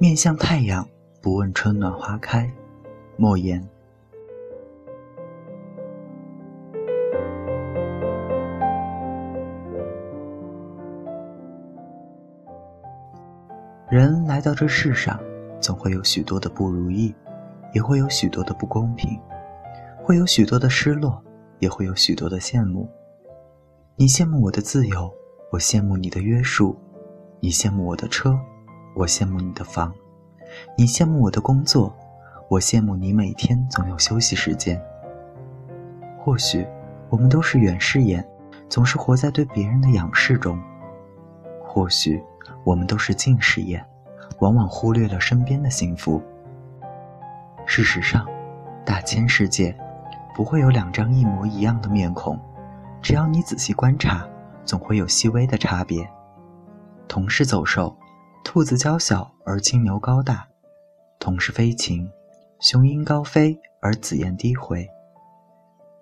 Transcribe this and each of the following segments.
面向太阳，不问春暖花开。莫言。人来到这世上，总会有许多的不如意，也会有许多的不公平，会有许多的失落，也会有许多的羡慕。你羡慕我的自由，我羡慕你的约束；你羡慕我的车，我羡慕你的房；你羡慕我的工作，我羡慕你每天总有休息时间。或许我们都是远视眼，总是活在对别人的仰视中；或许。我们都是近视眼，往往忽略了身边的幸福。事实上，大千世界不会有两张一模一样的面孔，只要你仔细观察，总会有细微的差别。同是走兽，兔子娇小而青牛高大；同是飞禽，雄鹰高飞而紫燕低回。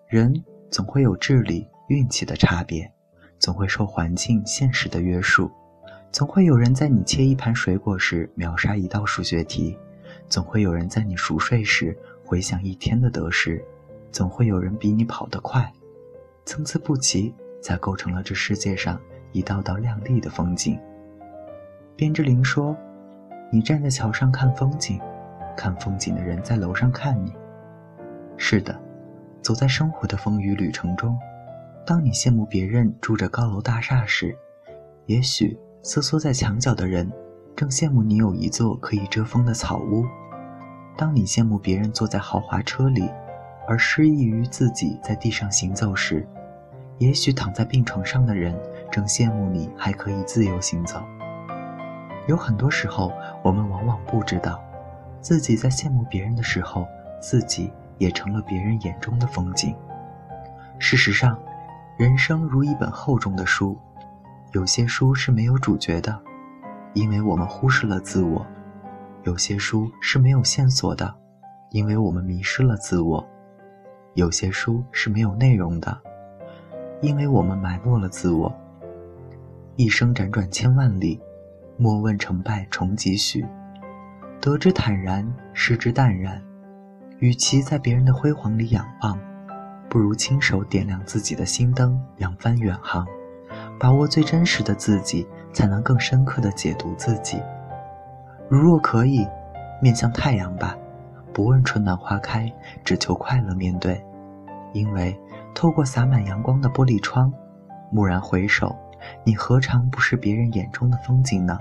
人总会有智力、运气的差别，总会受环境、现实的约束。总会有人在你切一盘水果时秒杀一道数学题，总会有人在你熟睡时回想一天的得失，总会有人比你跑得快，参差不齐，才构成了这世界上一道道亮丽的风景。卞之琳说：“你站在桥上看风景，看风景的人在楼上看你。”是的，走在生活的风雨旅程中，当你羡慕别人住着高楼大厦时，也许。瑟缩在墙角的人，正羡慕你有一座可以遮风的草屋；当你羡慕别人坐在豪华车里，而失意于自己在地上行走时，也许躺在病床上的人正羡慕你还可以自由行走。有很多时候，我们往往不知道，自己在羡慕别人的时候，自己也成了别人眼中的风景。事实上，人生如一本厚重的书。有些书是没有主角的，因为我们忽视了自我；有些书是没有线索的，因为我们迷失了自我；有些书是没有内容的，因为我们埋没了自我。一生辗转千万里，莫问成败重几许。得之坦然，失之淡然。与其在别人的辉煌里仰望，不如亲手点亮自己的心灯，扬帆远航。把握最真实的自己，才能更深刻的解读自己。如若可以，面向太阳吧，不问春暖花开，只求快乐面对。因为透过洒满阳光的玻璃窗，蓦然回首，你何尝不是别人眼中的风景呢？